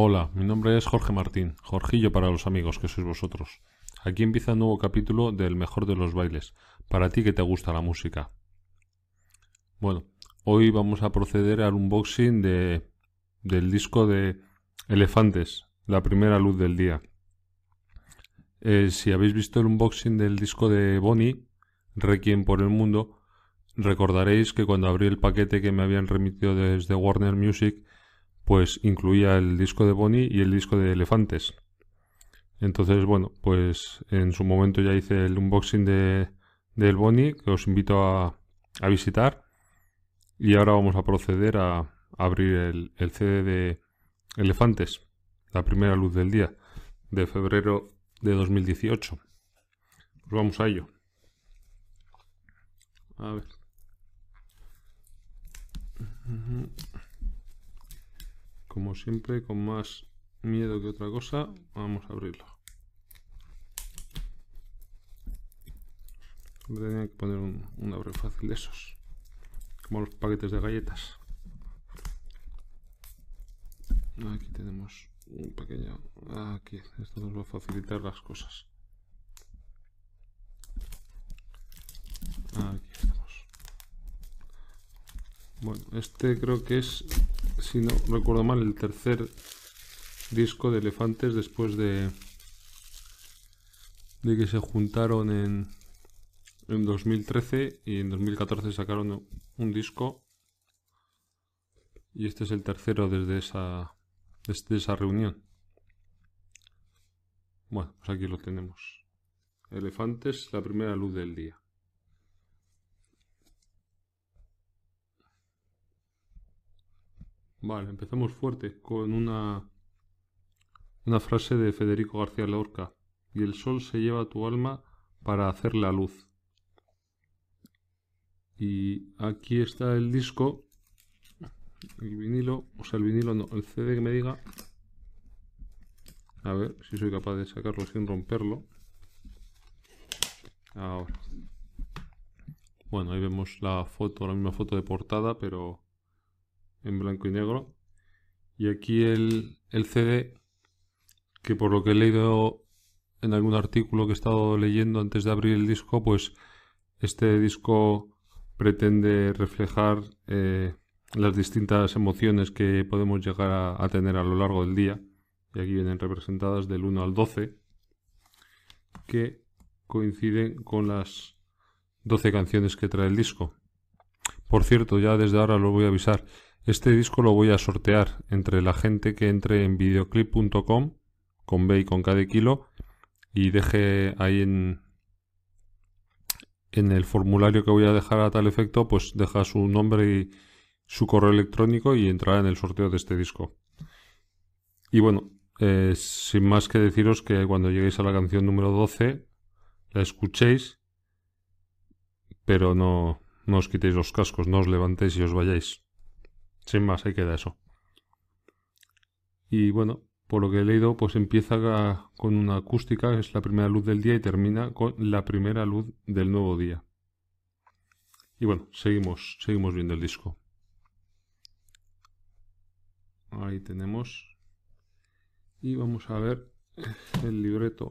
Hola, mi nombre es Jorge Martín, Jorgillo para los amigos que sois vosotros. Aquí empieza un nuevo capítulo del mejor de los bailes, para ti que te gusta la música. Bueno, hoy vamos a proceder al unboxing de, del disco de Elefantes, la primera luz del día. Eh, si habéis visto el unboxing del disco de Bonnie, Requiem por el Mundo, recordaréis que cuando abrí el paquete que me habían remitido desde Warner Music, pues incluía el disco de Bonnie y el disco de Elefantes. Entonces, bueno, pues en su momento ya hice el unboxing de, del Bonnie, que os invito a, a, visitar. Y ahora vamos a proceder a, abrir el, el CD de Elefantes, la primera luz del día, de febrero de 2018. Pues vamos a ello. A ver. Como siempre, con más miedo que otra cosa, vamos a abrirlo. Tenía que poner un, abre fácil de esos, como los paquetes de galletas. Aquí tenemos un pequeño. Aquí, esto nos va a facilitar las cosas. Aquí estamos. Bueno, este creo que es si no recuerdo mal, el tercer disco de Elefantes después de, de que se juntaron en, en 2013 y en 2014 sacaron un disco y este es el tercero desde esa, desde esa reunión. Bueno, pues aquí lo tenemos. Elefantes, la primera luz del día. Vale, empezamos fuerte con una, una frase de Federico García Lorca. Y el sol se lleva tu alma para hacer la luz. Y aquí está el disco, el vinilo, o sea, el vinilo no, el CD que me diga. A ver si soy capaz de sacarlo sin romperlo. Ahora. Bueno, ahí vemos la foto, la misma foto de portada, pero en blanco y negro. Y aquí el, el CD, que por lo que he leído en algún artículo que he estado leyendo antes de abrir el disco, pues este disco pretende reflejar eh, las distintas emociones que podemos llegar a, a, tener a lo largo del día. Y aquí vienen representadas del 1 al 12, que coinciden con las 12 canciones que trae el disco. Por cierto, ya desde ahora lo voy a avisar. Este disco lo voy a sortear entre la gente que entre en videoclip.com con B y con K de kilo y deje ahí en, el formulario que voy a dejar a tal efecto, pues deja su nombre y su correo electrónico y entrará en el sorteo de este disco. Y bueno, eh, sin más que deciros que cuando lleguéis a la canción número 12, la escuchéis, pero no, no os quitéis los cascos, no os levantéis y os vayáis. Sin más, ahí queda eso. Y bueno, por lo que he leído, pues empieza con una acústica, que es la primera luz del día, y termina con la primera luz del nuevo día. Y bueno, seguimos, seguimos viendo el disco. Ahí tenemos. Y vamos a ver el libreto,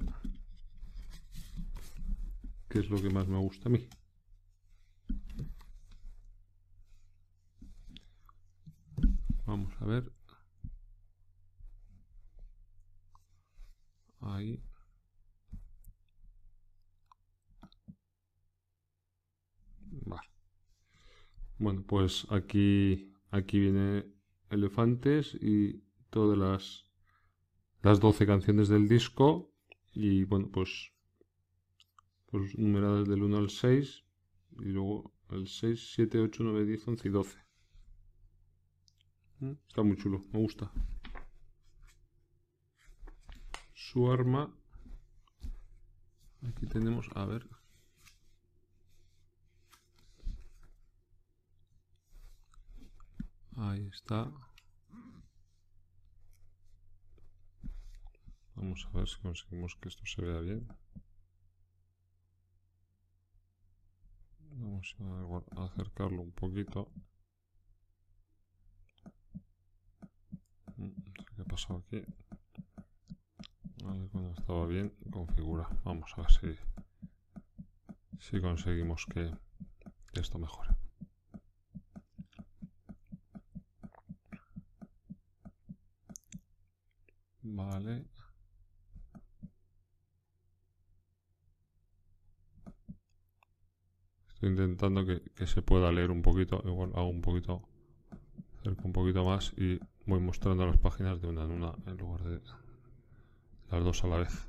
que es lo que más me gusta a mí. Vamos a ver. Ahí. Vale. Bueno, pues aquí, aquí viene Elefantes y todas las, las 12 canciones del disco. Y bueno, pues, pues numeradas del 1 al 6. Y luego el 6, 7, 8, 9, 10, 11 y 12. Está muy chulo, me gusta. Su arma. Aquí tenemos, a ver. Ahí está. Vamos a ver si conseguimos que esto se vea bien. Vamos a acercarlo un poquito. Qué ha pasado aquí. cuando estaba bien, configura. Vamos a ver si, si conseguimos que esto mejore. Vale. Estoy intentando que, se pueda leer un poquito. Igual hago un poquito, acerco un poquito más y voy mostrando las páginas de una en una en lugar de las dos a la vez.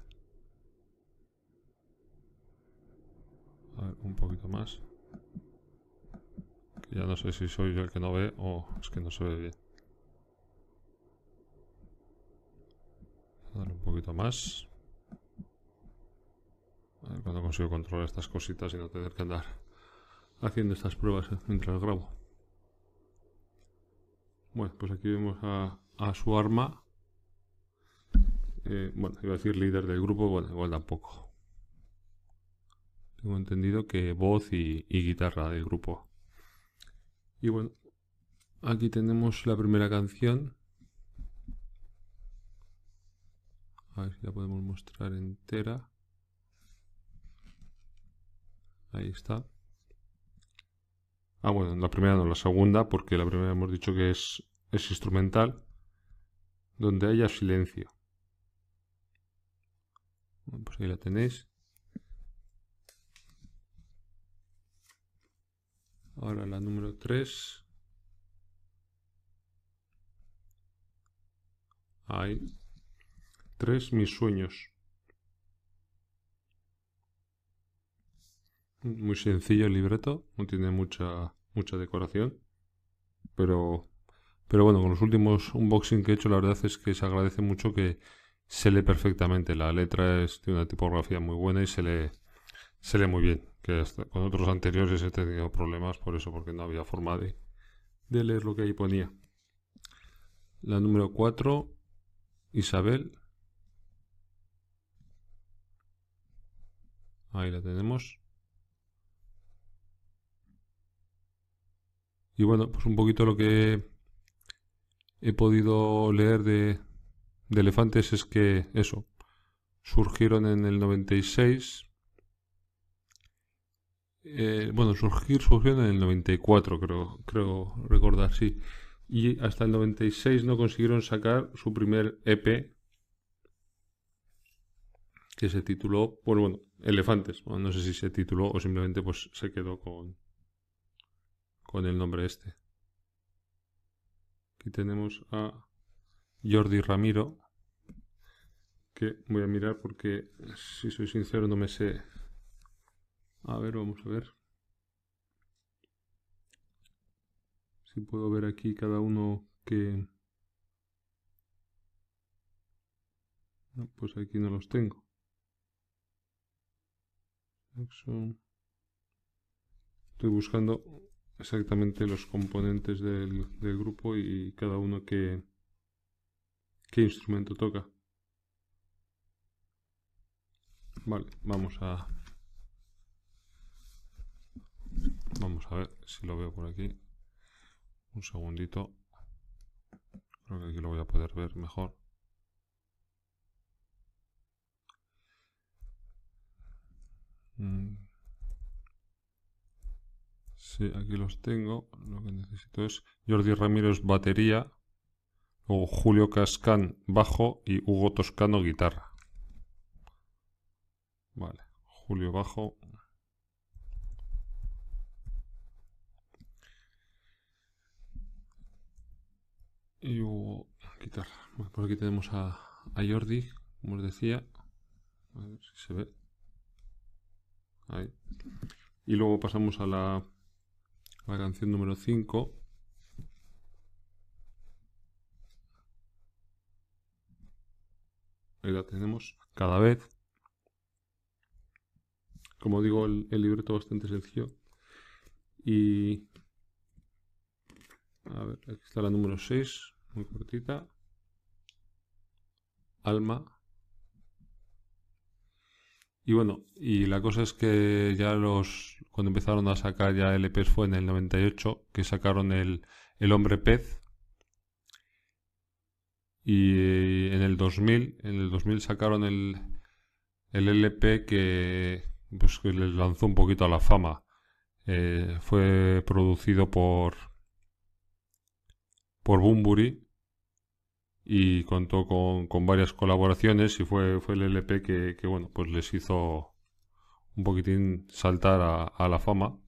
A ver, un poquito más. ya no sé si soy yo el que no ve o es que no se ve bien. Darle un poquito más. A ver cuando consigo controlar estas cositas y no tener que andar haciendo estas pruebas mientras grabo. Bueno, pues aquí vemos a, su arma. Eh, bueno, iba a decir líder del grupo, bueno, igual tampoco. Tengo entendido que voz y, y guitarra del grupo. Y bueno, aquí tenemos la primera canción. A ver si la podemos mostrar entera. Ahí está. Ah, bueno, la primera no, la segunda, porque la primera hemos dicho que es, es instrumental, donde haya silencio. Pues ahí la tenéis. Ahora la número 3. Ahí. 3. Mis sueños. Muy sencillo el libreto, no tiene mucha, mucha decoración. Pero, pero bueno, con los últimos unboxing que he hecho, la verdad es que se agradece mucho que se lee perfectamente. La letra es de una tipografía muy buena y se lee, se lee muy bien. Que con otros anteriores he tenido problemas por eso, porque no había forma de, de leer lo que ahí ponía. La número 4, Isabel. Ahí la tenemos. Y bueno, pues un poquito lo que he podido leer de, elefantes es que eso, surgieron en el 96. Eh, bueno, surgir surgieron en el 94, creo, creo recordar, sí. Y hasta el 96 no consiguieron sacar su primer EP que se tituló, bueno, bueno, Elefantes. no sé si se tituló o simplemente pues se quedó con, con el nombre este. Aquí tenemos a Jordi Ramiro, que voy a mirar porque, si soy sincero, no me sé. A ver, vamos a ver. Si puedo ver aquí cada uno que... pues aquí no los tengo. Estoy buscando exactamente los componentes del, grupo y cada uno que qué instrumento toca. Vale, vamos a vamos a ver si lo veo por aquí. Un segundito. Creo que aquí lo voy a poder ver mejor. Mm. Sí, aquí los tengo. Lo que necesito es Jordi Ramírez batería, luego Julio Cascán bajo y Hugo Toscano guitarra. Vale, Julio bajo. Y Hugo guitarra. por aquí tenemos a, a Jordi, como os decía. A ver si se ve. Ahí. Y luego pasamos a la la canción número 5. Ahí la tenemos. Cada vez. Como digo, el, libreto bastante sencillo. Y... A ver, aquí está la número 6. Muy cortita. Alma. Y bueno, y la cosa es que ya los, cuando empezaron a sacar ya LPs fue en el 98, que sacaron el, el Hombre Pez. Y en el 2000, en el 2000 sacaron el, el LP que, pues, que les lanzó un poquito a la fama. Eh, fue producido por por Bumburi y contó con, con, varias colaboraciones y fue, fue el LP que, que, bueno pues les hizo un poquitín saltar a, la fama.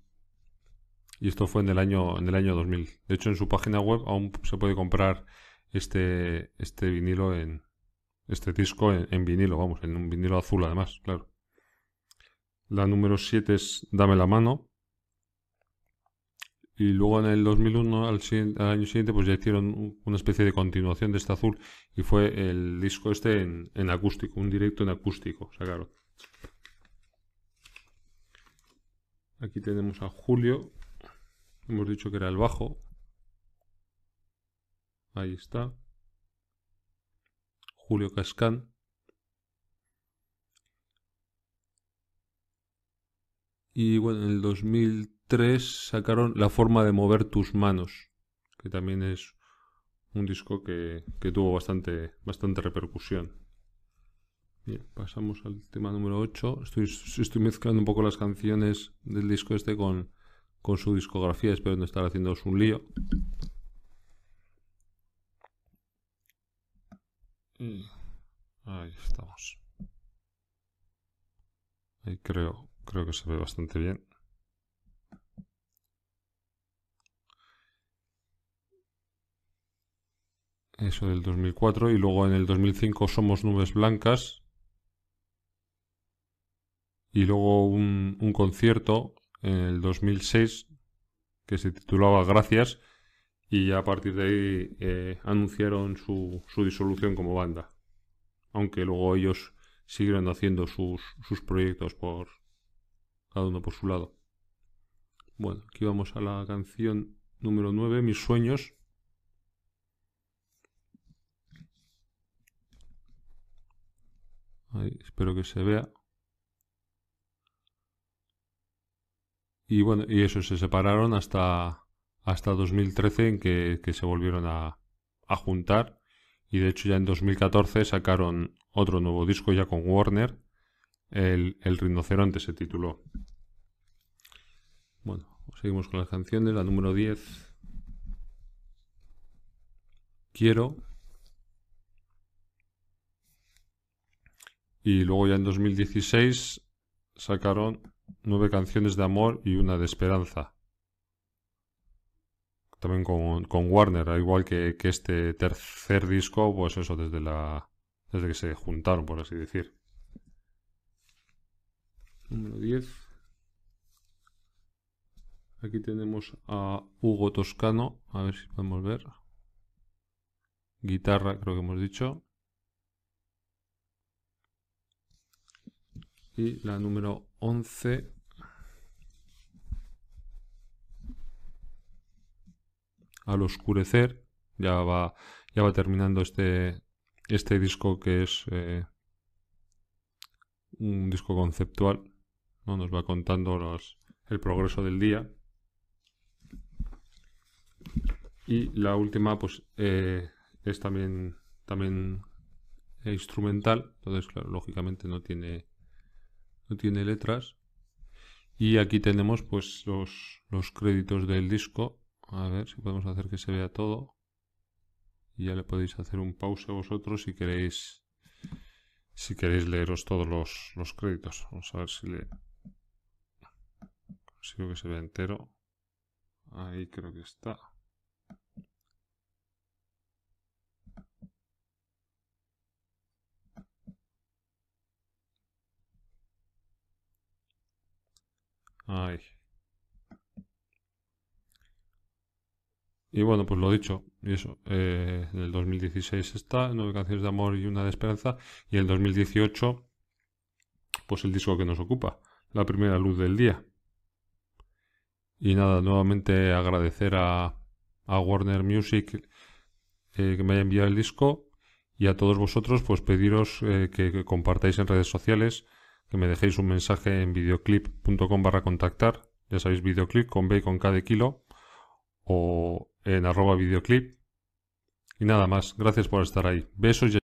Y esto fue en el año en el año 2000 de hecho en su página web aún se puede comprar este este vinilo en este disco en, en vinilo vamos en un vinilo azul además claro. La número 7 es Dame la mano y luego en el 2001, al, año siguiente, pues ya hicieron una especie de continuación de este azul y fue el disco este en, acústico, un directo en acústico, sacaron. Aquí tenemos a Julio, hemos dicho que era el bajo. Ahí está. Julio Cascán. Y bueno, en el 2000 sacaron La forma de mover tus manos, que también es un disco que, tuvo bastante, bastante repercusión. Bien, pasamos al tema número 8. Estoy, mezclando un poco las canciones del disco este con, con su discografía. Espero no estar haciéndoos un lío. ahí estamos. Ahí creo, creo que se ve bastante bien. Eso del 2004, y luego en el 2005 Somos Nubes Blancas, y luego un, concierto en el 2006 que se titulaba Gracias, y ya a partir de ahí eh, anunciaron su, su, disolución como banda, aunque luego ellos siguieron haciendo sus, sus proyectos por cada uno por su lado. Bueno, aquí vamos a la canción número 9, Mis sueños. Espero que se vea. Y bueno, y eso, se separaron hasta, hasta 2013 en que, se volvieron a, juntar. Y de hecho ya en 2014 sacaron otro nuevo disco ya con Warner. El, el Rinoceronte se tituló. Bueno, seguimos con las canciones. La número 10. Quiero. Y luego ya en 2016 sacaron nueve canciones de amor y una de esperanza. También con, Warner, al igual que, este tercer disco, pues eso, desde la. desde que se juntaron, por así decir. Número 10. Aquí tenemos a Hugo Toscano, a ver si podemos ver. Guitarra, creo que hemos dicho. Y la número 11 al oscurecer ya va ya va terminando este este disco que es eh, un disco conceptual ¿no? nos va contando el progreso del día. Y la última pues eh, es también también instrumental. Entonces claro lógicamente no tiene no tiene letras. Y aquí tenemos pues los, los créditos del disco. A ver si podemos hacer que se vea todo. Y ya le podéis hacer un pause vosotros si queréis si queréis leeros todos los, los créditos. Vamos a ver si le consigo que se vea entero. Ahí creo que está. Y bueno, pues lo dicho, y eso, eh, en el 2016 está, nueve canciones de amor y una de esperanza, y en el 2018, pues el disco que nos ocupa, la primera luz del día. Y nada, nuevamente agradecer a, Warner Music eh, que me haya enviado el disco y a todos vosotros pues pediros eh, que compartáis en redes sociales que me dejéis un mensaje en videoclip.com barra contactar, ya sabéis, videoclip con B con K de kilo, o en arroba videoclip, Y nada más, gracias por estar ahí. Besos y